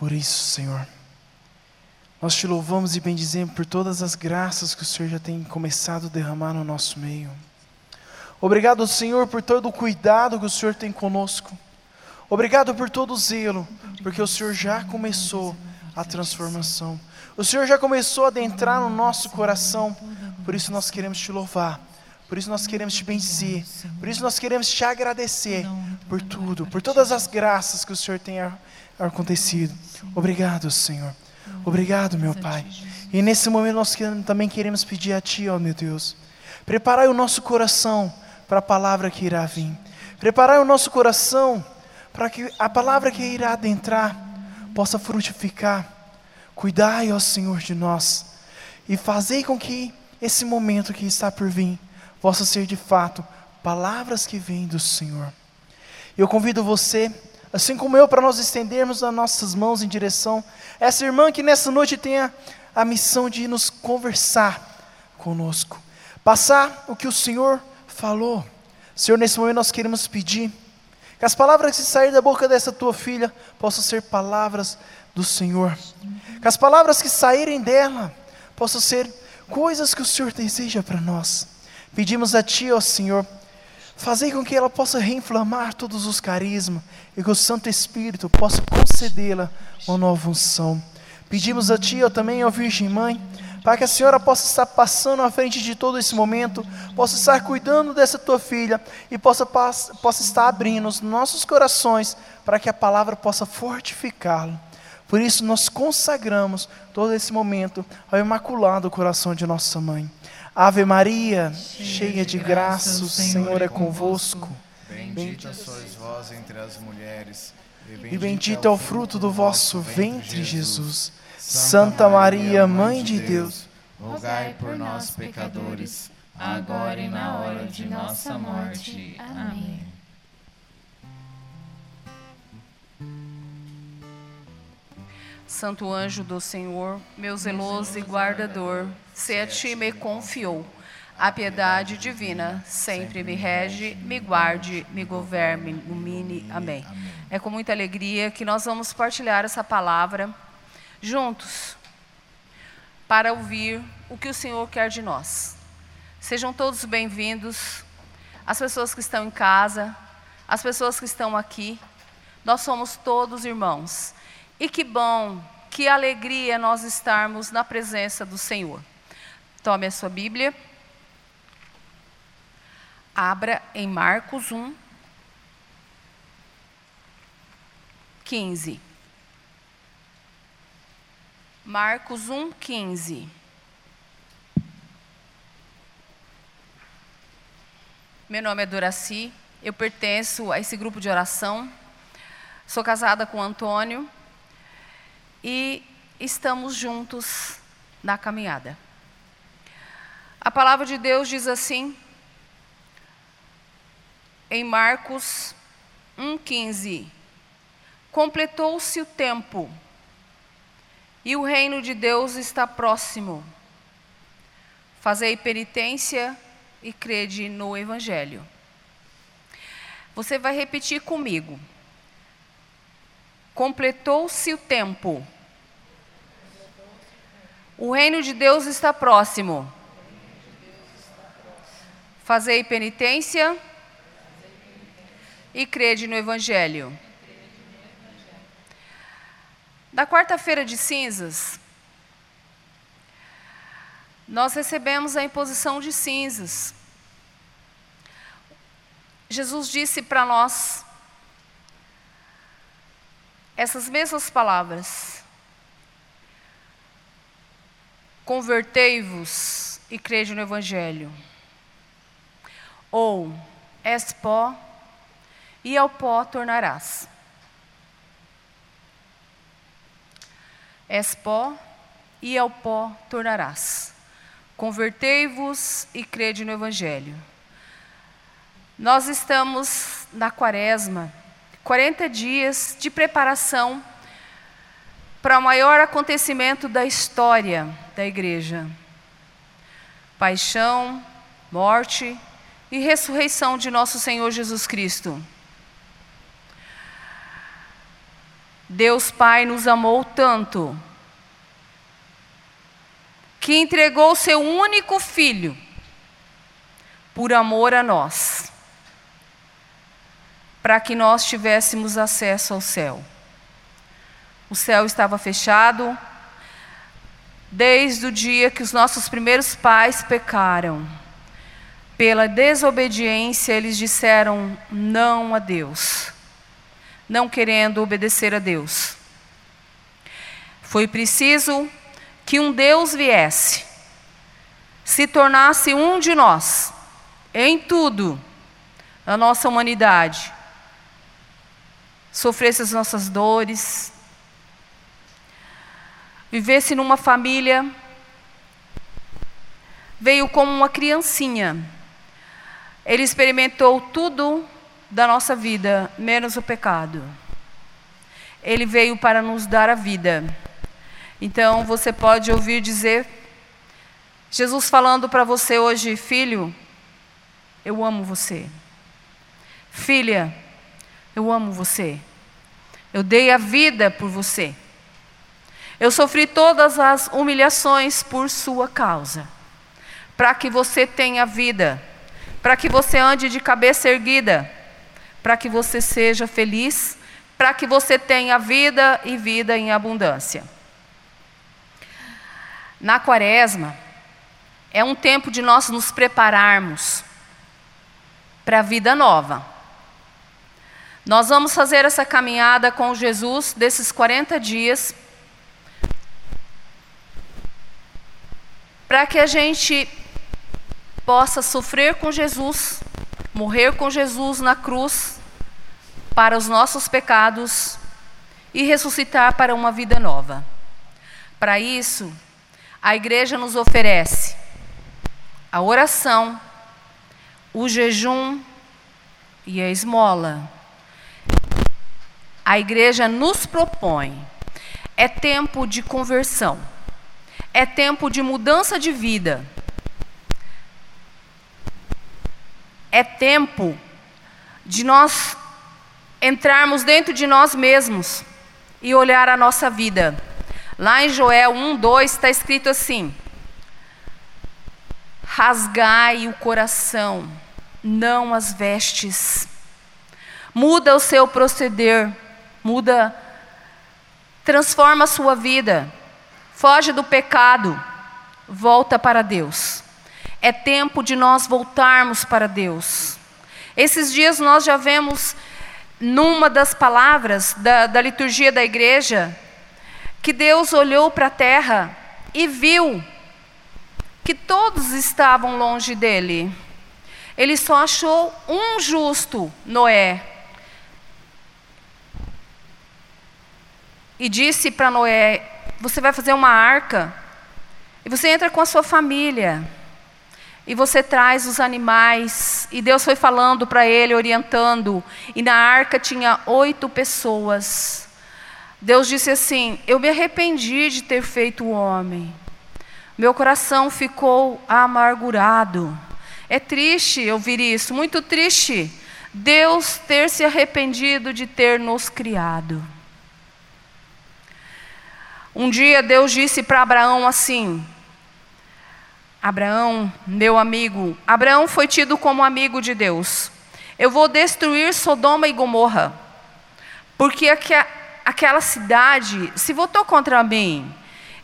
Por isso, Senhor, nós te louvamos e bendizemos por todas as graças que o Senhor já tem começado a derramar no nosso meio. Obrigado, Senhor, por todo o cuidado que o Senhor tem conosco. Obrigado por todo o zelo, porque o Senhor já começou a transformação. O Senhor já começou a adentrar no nosso coração. Por isso nós queremos te louvar. Por isso nós queremos te benzer. Por isso nós queremos te agradecer por tudo, por todas as graças que o Senhor tem acontecido. Obrigado, Senhor. Obrigado, meu Pai. E nesse momento nós também queremos pedir a Ti, ó meu Deus, preparai o nosso coração para a palavra que irá vir. Preparai o nosso coração para que a palavra que irá adentrar possa frutificar. Cuidai, ó Senhor, de nós e fazei com que esse momento que está por vir possa ser de fato palavras que vêm do Senhor. Eu convido você, assim como eu, para nós estendermos as nossas mãos em direção a essa irmã que nessa noite tenha a missão de nos conversar conosco, passar o que o Senhor falou. Senhor, nesse momento nós queremos pedir que as palavras que saírem da boca dessa tua filha possam ser palavras do Senhor. Que as palavras que saírem dela possam ser coisas que o Senhor deseja para nós. Pedimos a Ti, ó Senhor, fazer com que ela possa reinflamar todos os carismas e que o Santo Espírito possa concedê-la uma nova unção. Pedimos a Ti, ó também, ó Virgem Mãe, para que a Senhora possa estar passando à frente de todo esse momento, possa estar cuidando dessa tua filha e possa, possa estar abrindo os nossos corações para que a palavra possa fortificá-lo. Por isso, nós consagramos todo esse momento ao imaculado coração de nossa mãe. Ave Maria, cheia de graça, o Senhor é convosco. Bendita sois vós entre as mulheres, e bendito é o fruto do vosso ventre, Jesus. Santa Maria, Mãe de Deus, rogai por nós, pecadores, agora e na hora de nossa morte. Amém. Santo anjo do Senhor, meu zeloso e guardador, se a ti me confiou, a piedade divina sempre me rege, me guarde, me governe, ilumine. Amém. É com muita alegria que nós vamos partilhar essa palavra juntos para ouvir o que o Senhor quer de nós. Sejam todos bem-vindos, as pessoas que estão em casa, as pessoas que estão aqui. Nós somos todos irmãos. E que bom, que alegria nós estarmos na presença do Senhor. Tome a sua Bíblia. Abra em Marcos 1, 15. Marcos 1, 15. Meu nome é Doraci, eu pertenço a esse grupo de oração. Sou casada com Antônio e estamos juntos na caminhada. A palavra de Deus diz assim, em Marcos 1,15: Completou-se o tempo e o reino de Deus está próximo. Fazei penitência e crede no Evangelho. Você vai repetir comigo. Completou-se o tempo. O reino de Deus está próximo. Fazei penitência e crede no Evangelho. Na quarta-feira de cinzas, nós recebemos a imposição de cinzas. Jesus disse para nós essas mesmas palavras: Convertei-vos e crede no Evangelho. Ou és pó, e ao pó tornarás. És pó, e ao pó tornarás. Convertei-vos e crede no Evangelho. Nós estamos na quaresma, 40 dias de preparação para o maior acontecimento da história da igreja: paixão, morte e ressurreição de nosso Senhor Jesus Cristo. Deus Pai nos amou tanto que entregou seu único filho por amor a nós, para que nós tivéssemos acesso ao céu. O céu estava fechado desde o dia que os nossos primeiros pais pecaram. Pela desobediência, eles disseram não a Deus, não querendo obedecer a Deus. Foi preciso que um Deus viesse, se tornasse um de nós, em tudo, a nossa humanidade, sofresse as nossas dores, vivesse numa família, veio como uma criancinha. Ele experimentou tudo da nossa vida, menos o pecado. Ele veio para nos dar a vida. Então você pode ouvir dizer, Jesus falando para você hoje, filho, eu amo você. Filha, eu amo você. Eu dei a vida por você. Eu sofri todas as humilhações por sua causa, para que você tenha vida, para que você ande de cabeça erguida, para que você seja feliz, para que você tenha vida e vida em abundância. Na quaresma, é um tempo de nós nos prepararmos para a vida nova. Nós vamos fazer essa caminhada com Jesus desses 40 dias, para que a gente possa sofrer com Jesus, morrer com Jesus na cruz para os nossos pecados e ressuscitar para uma vida nova. Para isso, a igreja nos oferece a oração, o jejum e a esmola. A igreja nos propõe. É tempo de conversão. É tempo de mudança de vida. É tempo de nós entrarmos dentro de nós mesmos e olhar a nossa vida Lá em Joel 1, 2 está escrito assim: Rasgai o coração, não as vestes. Muda o seu proceder, muda, transforma a sua vida, foge do pecado, volta para Deus. É tempo de nós voltarmos para Deus. Esses dias nós já vemos, numa das palavras da, da liturgia da igreja, que Deus olhou para a terra e viu que todos estavam longe dele. Ele só achou um justo, Noé. E disse para Noé: Você vai fazer uma arca, e você entra com a sua família, e você traz os animais. E Deus foi falando para ele, orientando. E na arca tinha oito pessoas. Deus disse assim: Eu me arrependi de ter feito o homem. Meu coração ficou amargurado. É triste ouvir isso, muito triste. Deus ter se arrependido de ter nos criado. Um dia Deus disse para Abraão assim: Abraão, meu amigo, Abraão foi tido como amigo de Deus. Eu vou destruir Sodoma e Gomorra, porque aqui aquela cidade se votou contra mim.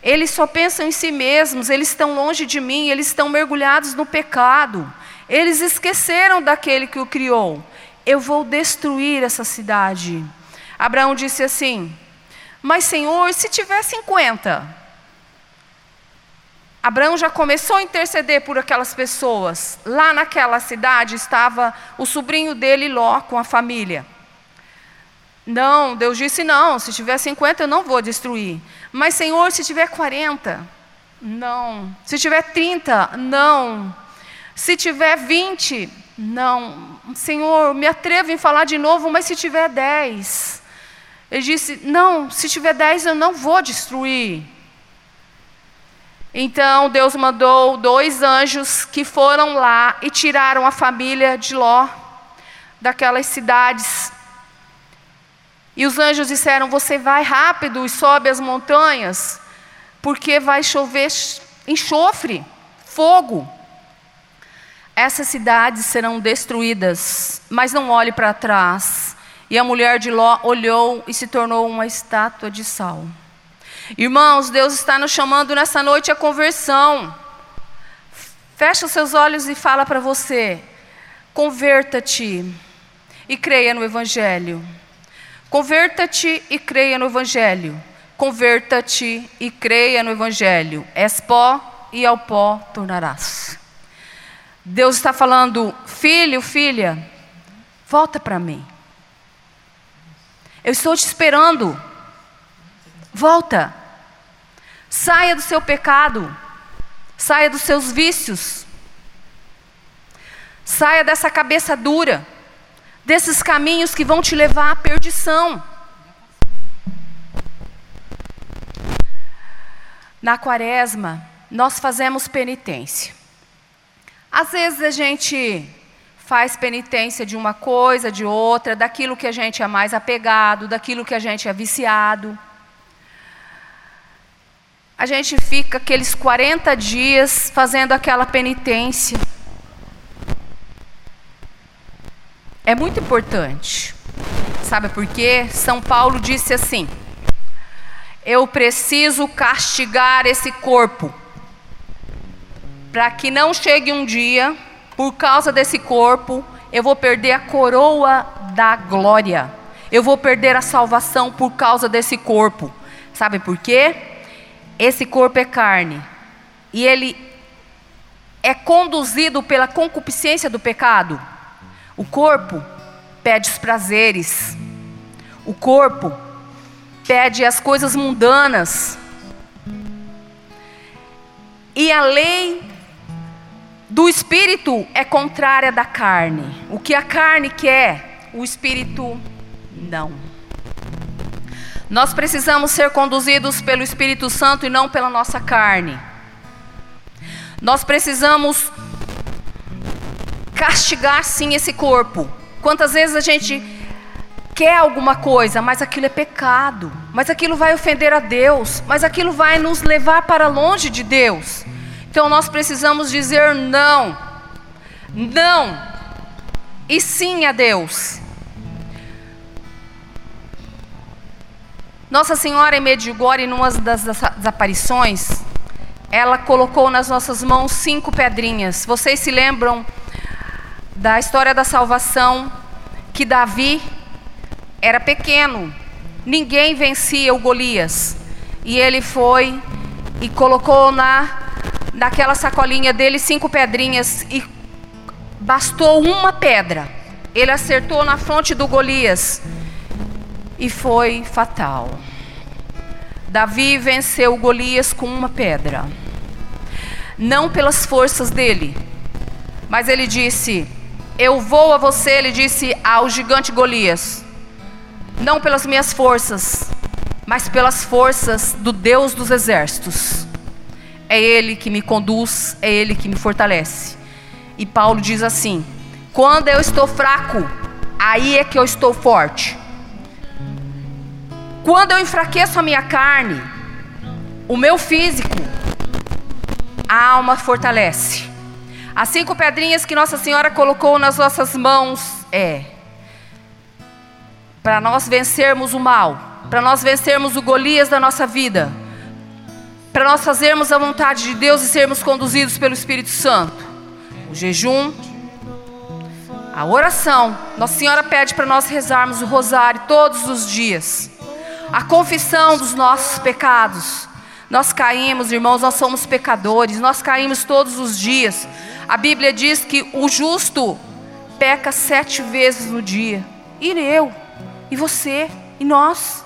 Eles só pensam em si mesmos, eles estão longe de mim, eles estão mergulhados no pecado. Eles esqueceram daquele que o criou. Eu vou destruir essa cidade. Abraão disse assim: Mas, Senhor, se tiver 50. Abraão já começou a interceder por aquelas pessoas. Lá naquela cidade estava o sobrinho dele, Ló, com a família. Não, Deus disse não, se tiver 50 eu não vou destruir. Mas Senhor, se tiver 40, não. Se tiver 30, não. Se tiver 20, não. Senhor, me atrevo em falar de novo, mas se tiver 10. Ele disse: Não, se tiver 10 eu não vou destruir. Então Deus mandou dois anjos que foram lá e tiraram a família de Ló daquelas cidades E os anjos disseram: Você vai rápido e sobe as montanhas, porque vai chover enxofre, fogo. Essas cidades serão destruídas, mas não olhe para trás. E a mulher de Ló olhou e se tornou uma estátua de sal. Irmãos, Deus está nos chamando nessa noite à conversão. Fecha os seus olhos e fala para você: converta-te e creia no Evangelho. Converta-te e creia no Evangelho. Converta-te e creia no Evangelho. És pó e ao pó tornarás. Deus está falando, filho, filha, volta para mim. Eu estou te esperando. Volta. Saia do seu pecado. Saia dos seus vícios. Saia dessa cabeça dura. Desses caminhos que vão te levar à perdição. Na quaresma, nós fazemos penitência. Às vezes a gente faz penitência de uma coisa, de outra, daquilo que a gente é mais apegado, daquilo que a gente é viciado. A gente fica aqueles 40 dias fazendo aquela penitência. É muito importante. Sabe por quê? São Paulo disse assim: Eu preciso castigar esse corpo para que não chegue um dia, por causa desse corpo, eu vou perder a coroa da glória. Eu vou perder a salvação por causa desse corpo. Sabe por quê? Esse corpo é carne. E ele é conduzido pela concupiscência do pecado. O corpo pede os prazeres. O corpo pede as coisas mundanas. E a lei do espírito é contrária da carne. O que a carne quer, o espírito não. Nós precisamos ser conduzidos pelo Espírito Santo e não pela nossa carne. Nós precisamos castigar sim esse corpo. Quantas vezes a gente quer alguma coisa, mas aquilo é pecado, mas aquilo vai ofender a Deus, mas aquilo vai nos levar para longe de Deus. Então nós precisamos dizer não, não, e sim a Deus. Nossa Senhora em Medjugorje, em uma das, aparições, ela colocou nas nossas mãos cinco pedrinhas. Vocês se lembram da história da salvação que Davi era pequeno, ninguém vencia o Golias, e ele foi e colocou na daquela sacolinha dele cinco pedrinhas e bastou uma pedra. Ele acertou na fronte do Golias e foi fatal. Davi venceu Golias com uma pedra. Não pelas forças dele, mas ele disse: Eu vou a você, ele disse ao gigante Golias. Não pelas minhas forças, mas pelas forças do Deus dos exércitos. É Ele que me conduz, é Ele que me fortalece. E Paulo diz assim: quando eu estou fraco, aí é que eu estou forte. Quando eu enfraqueço a minha carne, o meu físico, a alma fortalece. As cinco pedrinhas que Nossa Senhora colocou nas nossas mãos é para nós vencermos o mal, para nós vencermos o Golias da nossa vida para nós fazermos a vontade de Deus e sermos conduzidos pelo Espírito Santo. O jejum, a oração. Nossa Senhora pede para nós rezarmos o rosário todos os dias. A confissão dos nossos pecados. Nós caímos, irmãos, nós somos pecadores, nós caímos todos os dias. A Bíblia diz que o justo peca sete vezes no dia. E eu, e você, e nós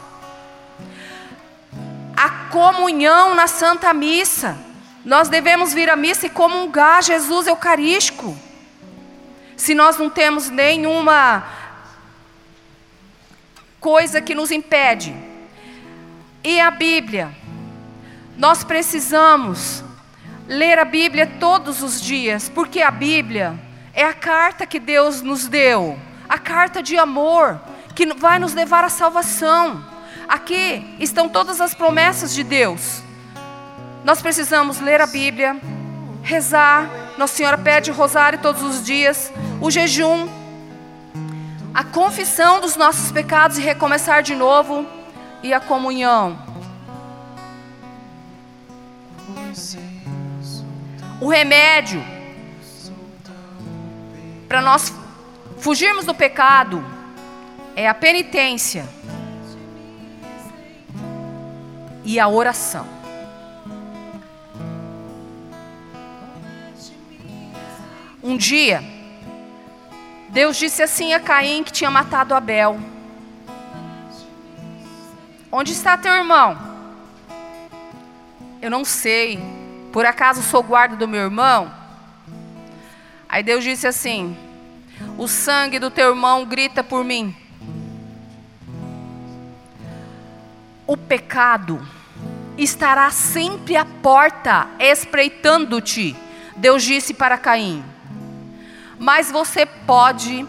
a comunhão na Santa Missa. Nós devemos vir à missa e comungar Jesus Eucarístico. Se nós não temos nenhuma coisa que nos impede. E a Bíblia? Nós precisamos ler a Bíblia todos os dias, porque a Bíblia é a carta que Deus nos deu, a carta de amor que vai nos levar à salvação. Aqui estão todas as promessas de Deus. Nós precisamos ler a Bíblia, rezar. Nossa Senhora pede o rosário todos os dias, o jejum, a confissão dos nossos pecados e recomeçar de novo, e a comunhão. O remédio para nós fugirmos do pecado é a penitência e a oração. Um dia, Deus disse assim a Caim que tinha matado Abel: Onde está teu irmão? Eu não sei. Por acaso sou guarda do meu irmão? Aí Deus disse assim: O sangue do teu irmão grita por mim. O pecado estará sempre à porta, espreitando-te. Deus disse para Caim. Mas você pode,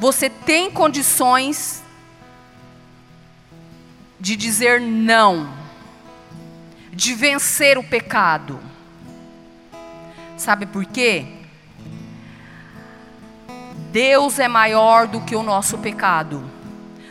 você tem condições de dizer não, de vencer o pecado. Sabe por quê? Deus é maior do que o nosso pecado.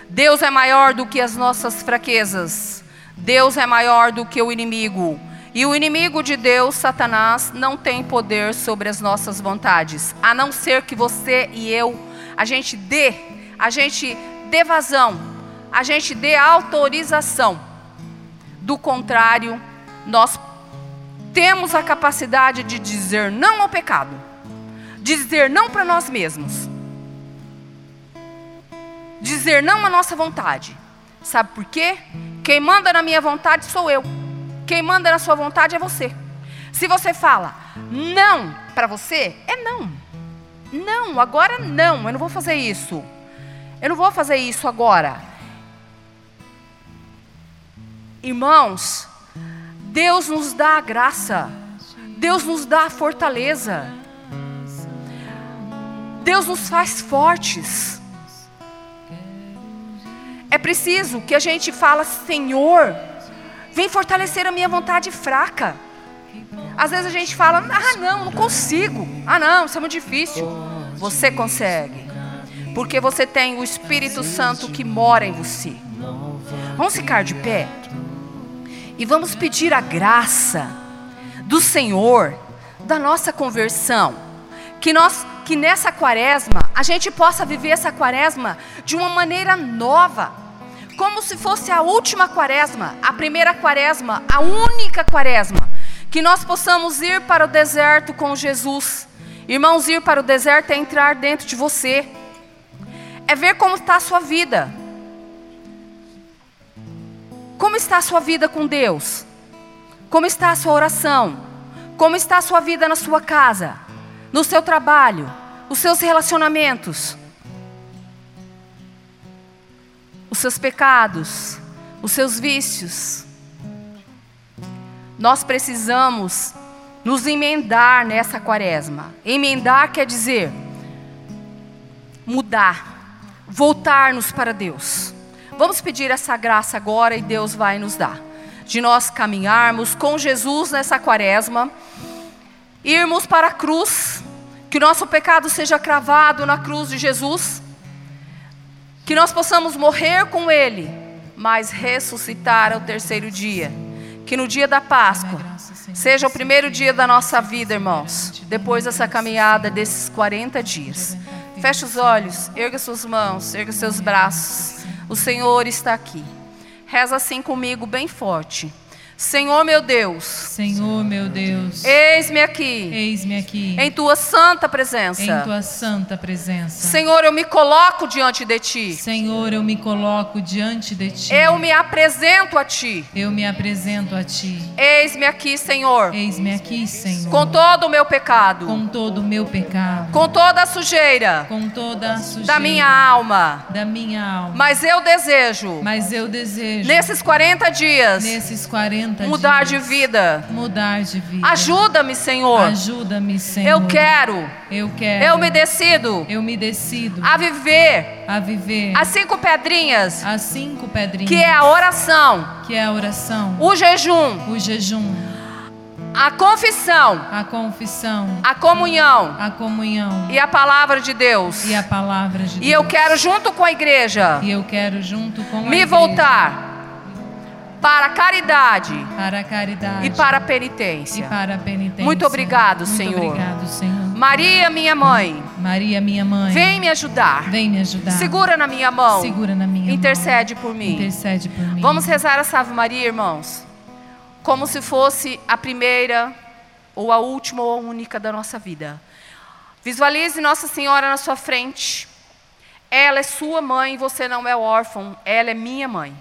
Deus é maior do que as nossas fraquezas. Deus é maior do que o inimigo. E o inimigo de Deus, Satanás, não tem poder sobre as nossas vontades, a não ser que você e eu, a gente dê, a gente dê vazão, a gente dê autorização. Do contrário, nós temos a capacidade de dizer não ao pecado, dizer não para nós mesmos, dizer não à nossa vontade. Sabe por quê? Quem manda na minha vontade sou eu. Quem manda na sua vontade é você. Se você fala não para você, é não. Não, agora não, eu não vou fazer isso. Eu não vou fazer isso agora. Irmãos, Deus nos dá a graça, Deus nos dá a fortaleza, Deus nos faz fortes. É preciso que a gente fala, Senhor, vem fortalecer a minha vontade fraca. Às vezes a gente fala, ah não, não consigo. Ah não, isso é muito difícil. Você consegue. Porque você tem o Espírito Santo que mora em você. Vamos ficar de pé? E vamos pedir a graça do Senhor, da nossa conversão. Que nós, que nessa quaresma, a gente possa viver essa quaresma de uma maneira nova. Como se fosse a última quaresma, a primeira quaresma, a única quaresma. Que nós possamos ir para o deserto com Jesus. Irmãos, ir para o deserto é entrar dentro de você. É ver como está a sua vida como está a sua vida com Deus? Como está a sua oração? Como está a sua vida na sua casa? No seu trabalho? Os seus relacionamentos? Os seus pecados? Os seus vícios? Nós precisamos nos emendar nessa quaresma. Emendar quer dizer mudar, voltar-nos para Deus. Vamos pedir essa graça agora e Deus vai nos dar. De nós caminharmos com Jesus nessa quaresma, irmos para a cruz, que o nosso pecado seja cravado na cruz de Jesus, que nós possamos morrer com Ele, mas ressuscitar ao terceiro dia. Que no dia da Páscoa seja o primeiro dia da nossa vida, irmãos, depois dessa caminhada desses 40 dias. Feche os olhos, erga suas mãos, erga seus braços. O Senhor está aqui. Reza assim comigo bem forte. Senhor meu Deus. Senhor meu Deus. Eis-me aqui. Eis-me aqui. Em tua santa presença. Em tua santa presença. Senhor, eu me coloco diante de ti. Senhor, eu me coloco diante de ti. Eu me apresento a ti. Eu me apresento a ti. Eis-me aqui, Senhor. Eis-me aqui, Senhor. Com todo o meu pecado. Com todo o meu pecado. Com toda a sujeira. Com toda a sujeira. Da minha alma. Da minha alma. Mas eu desejo. Mas eu desejo. Nesses 40 dias. Nesses 40 mudar dias. de vida. Mudar de vida. Ajuda-me, Senhor. Ajuda-me, Senhor. Eu quero, Eu quero. eu me decido Eu me decido a viver a viver as cinco pedrinhas, as cinco pedrinhas. que é a oração, que é a oração, o jejum, o jejum, a confissão, a confissão, a comunhão a comunhão e a palavra de Deus. e a palavra de Deus. E eu quero, junto com a igreja, E eu quero junto com a me igreja, voltar para a caridade para a caridade e para a e penitência. para a penitência. Muito obrigado, Muito Senhor. obrigado, Senhor. Maria, minha mãe, Maria, minha mãe, vem me ajudar. vem me ajudar. Segura na minha mão. Segura na minha Intercede mão. por mim. Intercede por mim. Vamos rezar essa Ave Maria, irmãos, como se fosse a primeira, ou a última, ou a única da nossa vida. Visualize Nossa Senhora na sua frente. Ela é sua mãe, você não é órfão, ela é minha mãe.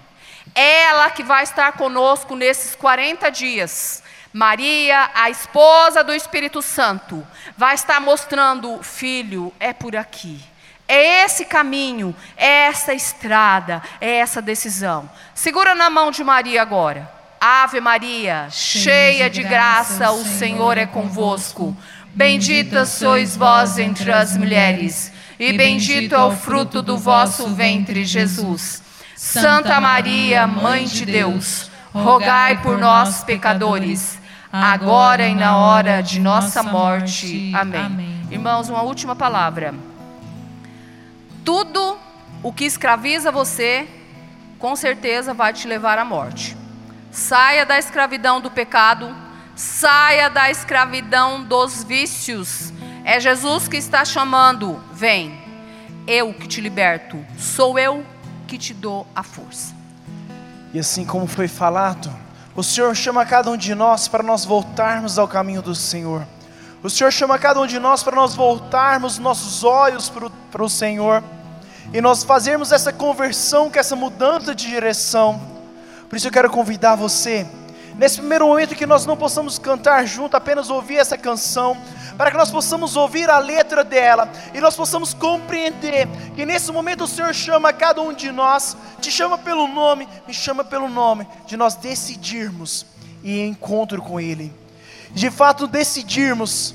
Ela que vai estar conosco nesses 40 dias. Maria, a esposa do Espírito Santo, vai estar mostrando, filho, é por aqui. É esse caminho, é essa estrada, é essa decisão. Segura na mão de Maria agora. Ave Maria, cheia de graça, o Senhor é convosco. Bendita sois vós entre as mulheres, e bendito é o fruto do vosso ventre, Jesus. Santa Maria, Mãe de Deus, rogai por nós, pecadores, agora e na hora de nossa morte. Amém. Irmãos, uma última palavra. Tudo o que escraviza você, com certeza vai te levar à morte. Saia da escravidão do pecado, saia da escravidão dos vícios. É Jesus que está chamando. Vem, eu que te liberto, sou eu que te dou a força. E assim como foi falado, o Senhor chama cada um de nós para nós voltarmos ao caminho do Senhor. O Senhor chama cada um de nós para nós voltarmos nossos olhos para o, para o Senhor e nós fazermos essa conversão, que essa mudança de direção. Por isso eu quero convidar você, nesse primeiro momento que nós não possamos cantar junto, apenas ouvir essa canção, para que nós possamos ouvir a letra dela e nós possamos compreender que nesse momento o Senhor chama cada um de nós, te chama pelo nome, me chama pelo nome, de nós decidirmos ir em encontro com Ele, de fato decidirmos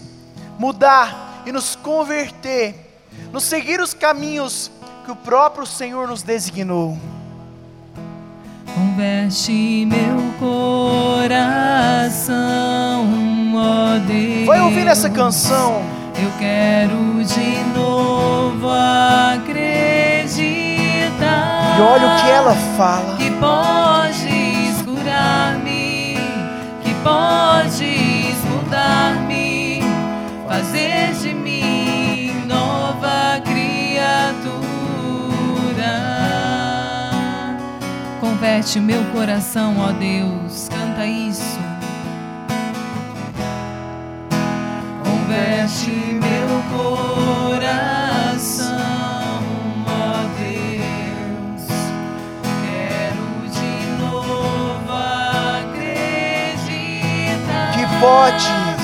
mudar e nos converter, nos seguir os caminhos que o próprio Senhor nos designou. Converte meu coração, ó Deus. Vai ouvir essa canção. Eu quero de novo acreditar. E olha o que ela fala. Que podes curar-me, que podes mudar-me, fazer Converte meu coração, ó Deus, canta isso. Converte meu coração, ó Deus. Quero de novo acreditar Que podes,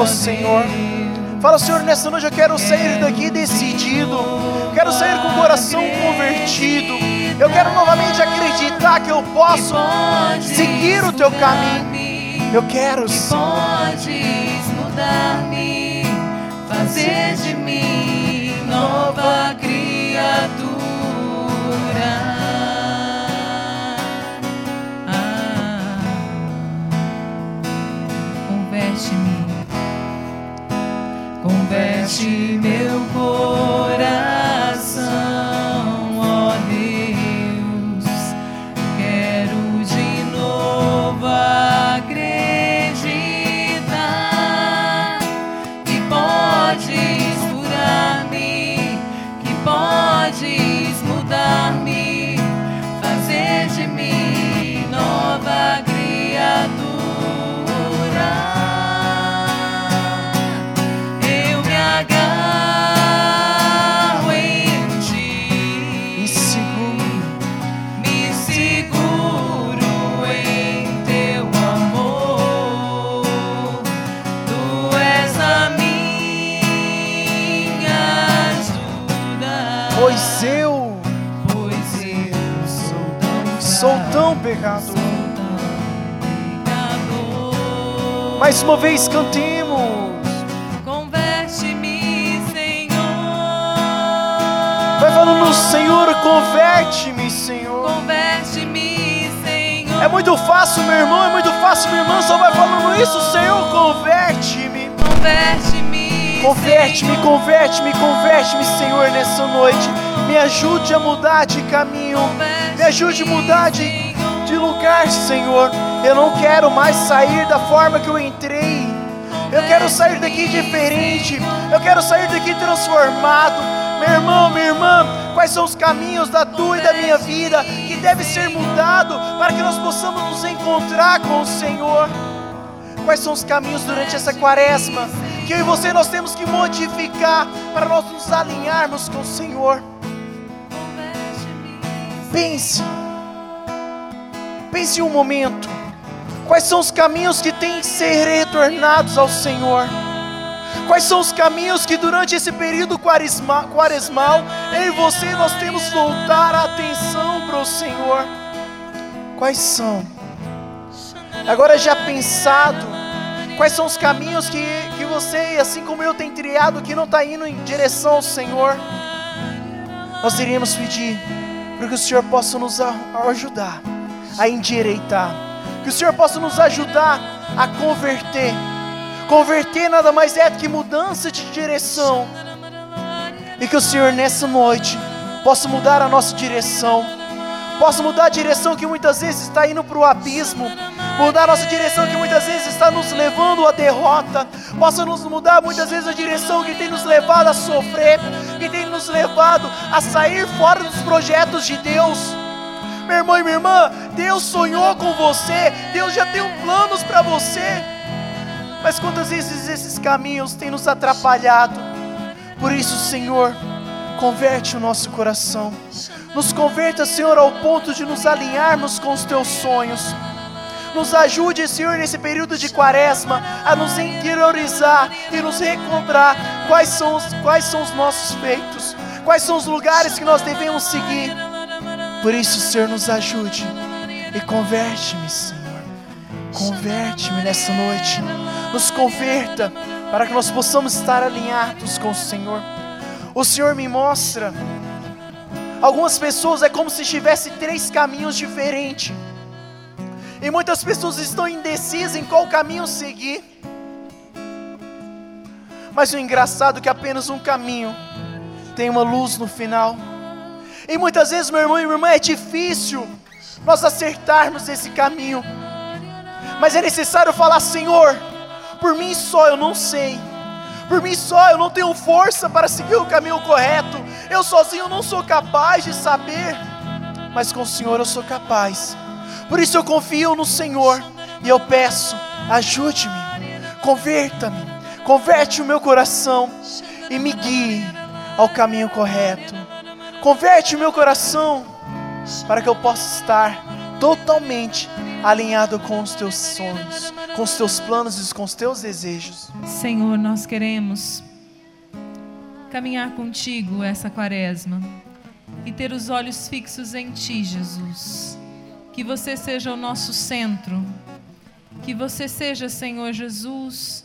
ao Senhor. Fala, Senhor, nessa noite eu quero sair daqui decidido. Quero sair com o coração convertido. Eu quero novamente acreditar que eu posso seguir o teu caminho. Eu quero, Senhor. Podes mudar-me, fazer de mim nova criatura. Converte meu coração, Mais uma vez cantemos. Converte-me, Senhor. Vai falando, Senhor, converte-me, Senhor. Converte-me, Senhor. É muito fácil, meu irmão, é muito fácil, minha irmã. Só vai falando isso, Senhor, converte-me. Converte-me. Converte-me, converte-me, converte-me, Senhor, nessa noite. Me ajude a mudar de caminho. Me ajude a mudar de, de lugar, Senhor. Eu não quero mais sair da forma que eu entrei. Eu quero sair daqui diferente. Eu quero sair daqui transformado. Meu irmão, minha irmã, quais são os caminhos da tua e da minha vida que deve ser mudado para que nós possamos nos encontrar com o Senhor? Quais são os caminhos durante essa quaresma que eu e você nós temos que modificar para nós nos alinharmos com o Senhor? Pense. Pense um momento. Quais são os caminhos que têm que ser retornados ao Senhor? Quais são os caminhos que durante esse período quaresma, quaresmal, eu e você nós temos que voltar a atenção para o Senhor? Quais são? Agora já pensado, quais são os caminhos que, que você, assim como eu, tem triado que não está indo em direção ao Senhor? Nós iríamos pedir para que o Senhor possa nos ajudar a endireitar, que o Senhor possa nos ajudar a converter. Converter nada mais é do que mudança de direção. E que o Senhor nessa noite possa mudar a nossa direção. Possa mudar a direção que muitas vezes está indo para o abismo. Mudar a nossa direção que muitas vezes está nos levando à derrota. Possa nos mudar muitas vezes a direção que tem nos levado a sofrer. Que tem nos levado a sair fora dos projetos de Deus. Meu irmão e minha irmã, Deus sonhou com você. Deus já tem um planos para você. Mas quantas vezes esses caminhos têm nos atrapalhado? Por isso, Senhor, converte o nosso coração. Nos converta, Senhor, ao ponto de nos alinharmos com os teus sonhos. Nos ajude, Senhor, nesse período de quaresma, a nos interiorizar e nos recobrar quais são os, quais são os nossos feitos, quais são os lugares que nós devemos seguir. Por isso, Senhor, nos ajude e converte-me, Senhor. Converte-me nessa noite. Nos converta para que nós possamos estar alinhados com o Senhor. O Senhor me mostra. Algumas pessoas é como se tivesse três caminhos diferentes. E muitas pessoas estão indecisas em qual caminho seguir. Mas o engraçado é que apenas um caminho tem uma luz no final. E muitas vezes, meu irmão e minha irmã, é difícil nós acertarmos esse caminho. Mas é necessário falar, Senhor, por mim só eu não sei. Por mim só eu não tenho força para seguir o caminho correto. Eu sozinho não sou capaz de saber. Mas com o Senhor eu sou capaz. Por isso eu confio no Senhor e eu peço, ajude-me, converta-me, converte o meu coração e me guie ao caminho correto. Converte o meu coração para que eu possa estar totalmente alinhado com os teus sonhos, com os teus planos e com os teus desejos. Senhor, nós queremos caminhar contigo essa quaresma e ter os olhos fixos em ti, Jesus. Que você seja o nosso centro, que você seja, Senhor Jesus,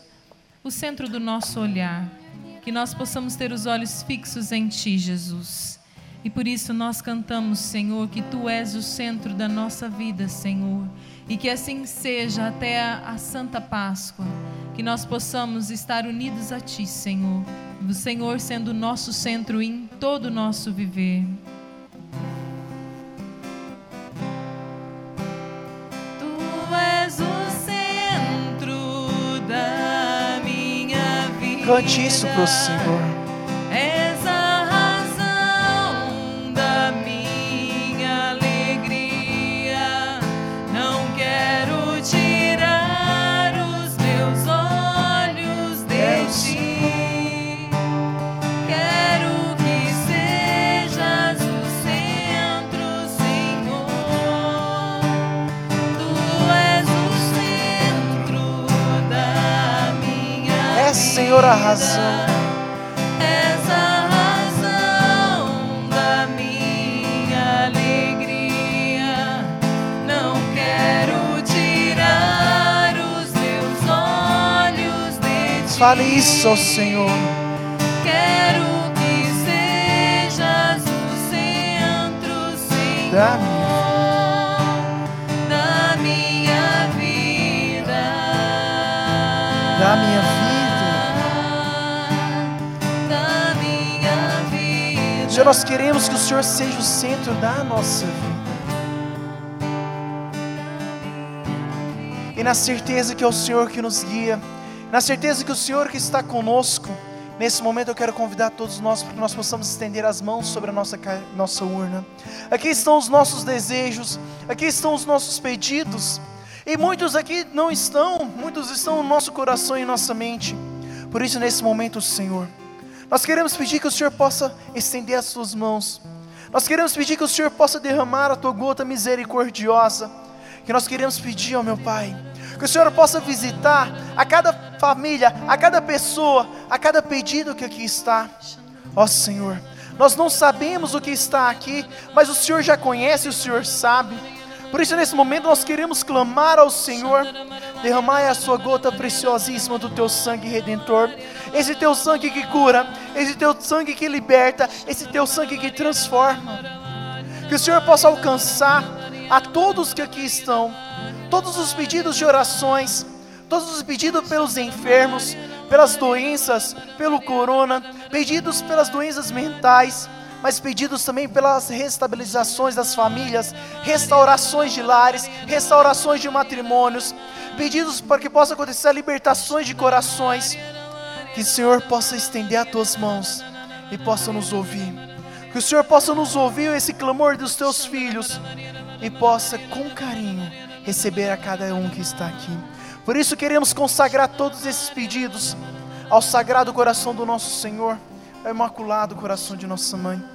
o centro do nosso olhar, que nós possamos ter os olhos fixos em ti, Jesus. E por isso nós cantamos, Senhor, que tu és o centro da nossa vida, Senhor. E que assim seja até a, Santa Páscoa, que nós possamos estar unidos a Ti, Senhor. O Senhor sendo o nosso centro em todo o nosso viver. Tu és o centro da minha vida. Cante isso pro Senhor. Senhor, a razão. És razão da minha alegria. Não quero tirar os meus olhos de ti. Fale isso Senhor. Quero que sejas o centro, Senhor. Da minha nós queremos que o Senhor seja o centro da nossa vida. E na certeza que é o Senhor que nos guia, na certeza que o Senhor que está conosco, nesse momento eu quero convidar todos nós para que nós possamos estender as mãos sobre a nossa, nossa urna. Aqui estão os nossos desejos, aqui estão os nossos pedidos, e muitos aqui não estão, muitos estão no nosso coração e nossa mente. Por isso, nesse momento, Senhor, nós queremos pedir que o Senhor possa estender as suas mãos. Nós queremos pedir que o Senhor possa derramar a tua gota misericordiosa. Que nós queremos pedir ao meu Pai, que o Senhor possa visitar a cada família, a cada pessoa, a cada pedido que aqui está. Ó Senhor, nós não sabemos o que está aqui, mas o Senhor já conhece, o Senhor sabe. Por isso, nesse momento, nós queremos clamar ao Senhor, derramar a sua gota preciosíssima do teu sangue redentor, esse teu sangue que cura, esse teu sangue que liberta, esse teu sangue que transforma. Que o Senhor possa alcançar a todos que aqui estão, todos os pedidos de orações, todos os pedidos pelos enfermos, pelas doenças, pelo corona, pedidos pelas doenças mentais, mas pedidos também pelas restabilizações das famílias, restaurações de lares, restaurações de matrimônios, pedidos para que possa acontecer libertações de corações. Que o Senhor possa estender as tuas mãos e possa nos ouvir. Que o Senhor possa nos ouvir esse clamor dos teus filhos e possa com carinho receber a cada um que está aqui. Por isso queremos consagrar todos esses pedidos ao sagrado coração do nosso Senhor, ao imaculado coração de nossa mãe.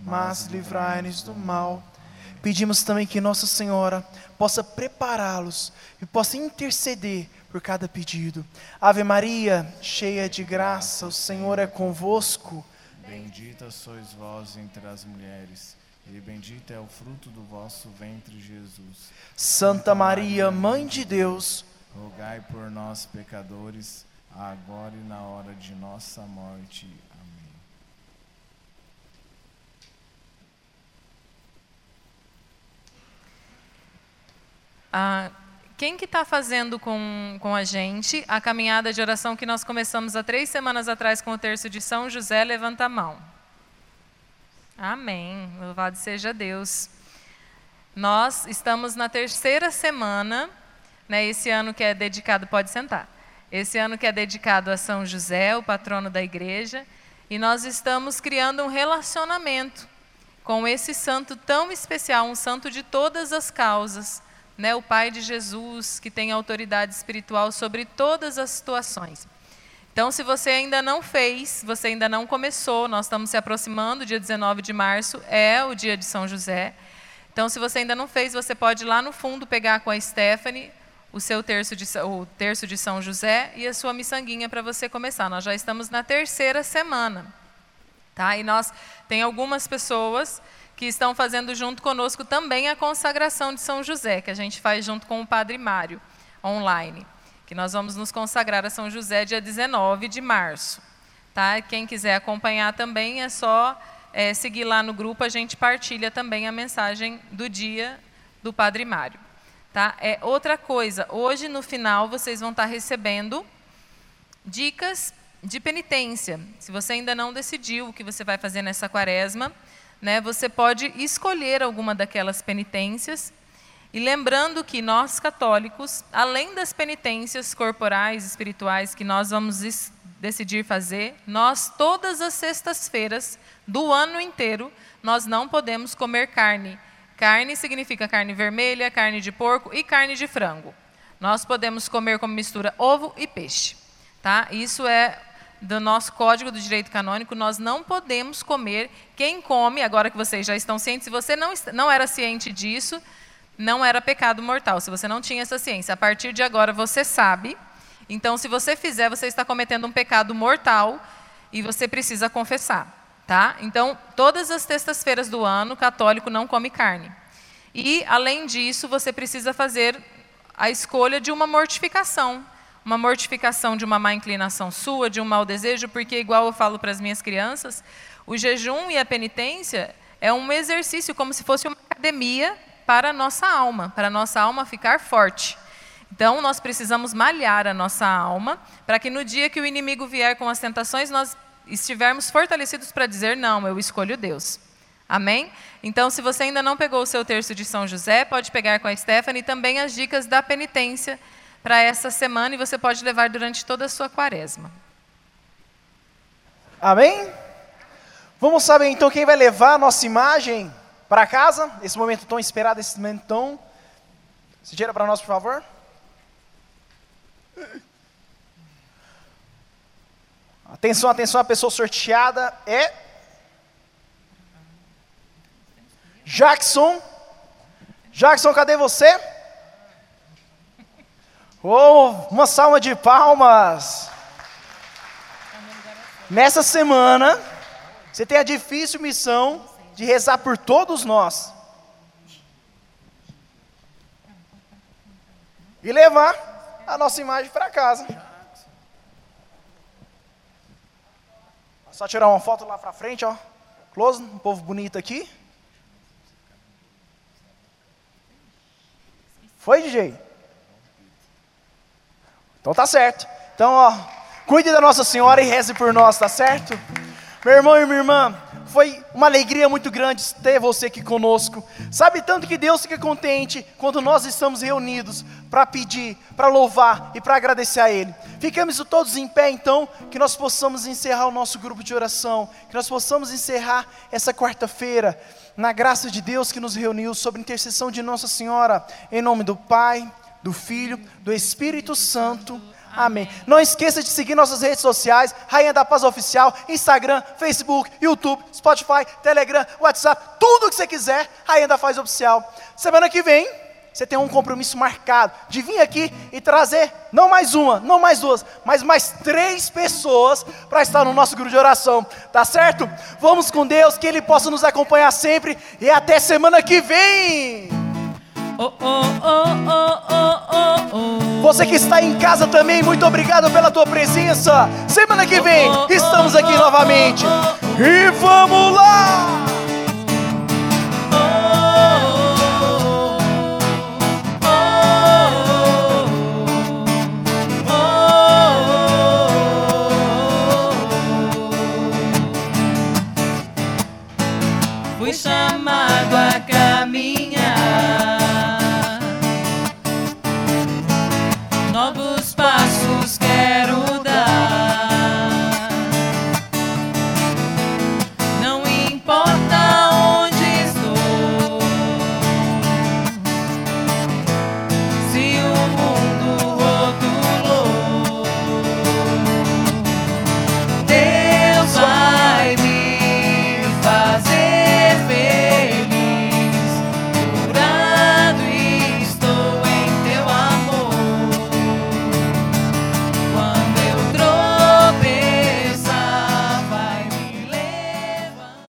mas livrai-nos do mal. Pedimos também que Nossa Senhora possa prepará-los e possa interceder por cada pedido. Ave Maria, cheia de graça, o Senhor é convosco. Bendita sois vós entre as mulheres, e bendito é o fruto do vosso ventre, Jesus. Santa Maria, Mãe de Deus, Rogai por nós, pecadores, agora e na hora de nossa morte. Amém. Ah, quem que está fazendo com, com a gente a caminhada de oração que nós começamos há três semanas atrás com o terço de São José? Levanta a mão. Amém. Louvado seja Deus. Nós estamos na terceira semana, né, esse ano que é dedicado, pode sentar. Esse ano que é dedicado a São José, o patrono da igreja, e nós estamos criando um relacionamento com esse santo tão especial, um santo de todas as causas, né, o Pai de Jesus, que tem autoridade espiritual sobre todas as situações. Então, se você ainda não fez, você ainda não começou, nós estamos se aproximando, dia 19 de março é o dia de São José. Então, se você ainda não fez, você pode ir lá no fundo pegar com a Stephanie o seu terço de, o terço de São José e a sua miçanguinha para você começar. Nós já estamos na terceira semana. Tá? E nós tem algumas pessoas que estão fazendo junto conosco também a consagração de São José, que a gente faz junto com o Padre Mário, online. Que nós vamos nos consagrar a São José dia 19 de março. Tá? Quem quiser acompanhar também é só é, seguir lá no grupo, a gente partilha também a mensagem do dia do Padre Mário. Tá? É outra coisa, hoje no final vocês vão estar recebendo dicas de penitência. Se você ainda não decidiu o que você vai fazer nessa quaresma, né, você pode escolher alguma daquelas penitências. E lembrando que nós católicos, além das penitências corporais, espirituais que nós vamos decidir fazer, nós todas as sextas-feiras do ano inteiro, nós não podemos comer carne. Carne significa carne vermelha, carne de porco e carne de frango. Nós podemos comer como mistura ovo e peixe. Tá? Isso é do nosso Código do Direito Canônico, nós não podemos comer. Quem come, agora que vocês já estão cientes, se você não, não era ciente disso, não era pecado mortal, se você não tinha essa ciência. A partir de agora você sabe. Então, se você fizer, você está cometendo um pecado mortal e você precisa confessar. Tá? Então, todas as sextas-feiras do ano, o católico não come carne. E, além disso, você precisa fazer a escolha de uma mortificação. Uma mortificação de uma má inclinação sua, de um mau desejo, porque, igual eu falo para as minhas crianças, o jejum e a penitência é um exercício como se fosse uma academia para a nossa alma, para a nossa alma ficar forte. Então, nós precisamos malhar a nossa alma, para que no dia que o inimigo vier com as tentações, nós estivermos fortalecidos para dizer: não, eu escolho Deus. Amém? Então, se você ainda não pegou o seu terço de São José, pode pegar com a Stephanie também as dicas da penitência para essa semana e você pode levar durante toda a sua quaresma. Amém? Vamos saber então quem vai levar a nossa imagem para casa? Esse momento tão esperado, esse momento tão. Se tira para nós, por favor. Atenção, atenção, a pessoa sorteada é Jackson. Jackson, cadê você? Oh, uma salva de palmas. Nessa semana, você tem a difícil missão de rezar por todos nós. E levar a nossa imagem para casa. Só tirar uma foto lá para frente, ó. Close, um povo bonito aqui. Foi, DJ? Então tá certo. Então, ó, cuide da Nossa Senhora e reze por nós, tá certo? Meu irmão e minha irmã, foi uma alegria muito grande ter você aqui conosco. Sabe tanto que Deus fica contente quando nós estamos reunidos para pedir, para louvar e para agradecer a Ele. Ficamos todos em pé então, que nós possamos encerrar o nosso grupo de oração, que nós possamos encerrar essa quarta-feira na graça de Deus que nos reuniu, sob intercessão de Nossa Senhora, em nome do Pai, do Filho, do Espírito Santo. Amém. Não esqueça de seguir nossas redes sociais, Rainha da Paz Oficial, Instagram, Facebook, YouTube, Spotify, Telegram, WhatsApp, tudo que você quiser, Rainha da Paz Oficial. Semana que vem, você tem um compromisso marcado de vir aqui e trazer não mais uma, não mais duas, mas mais três pessoas para estar no nosso grupo de oração, tá certo? Vamos com Deus, que Ele possa nos acompanhar sempre e até semana que vem. Oh, oh, oh, Você que está em casa também, muito obrigado pela tua presença. Semana que vem estamos aqui novamente. E vamos lá!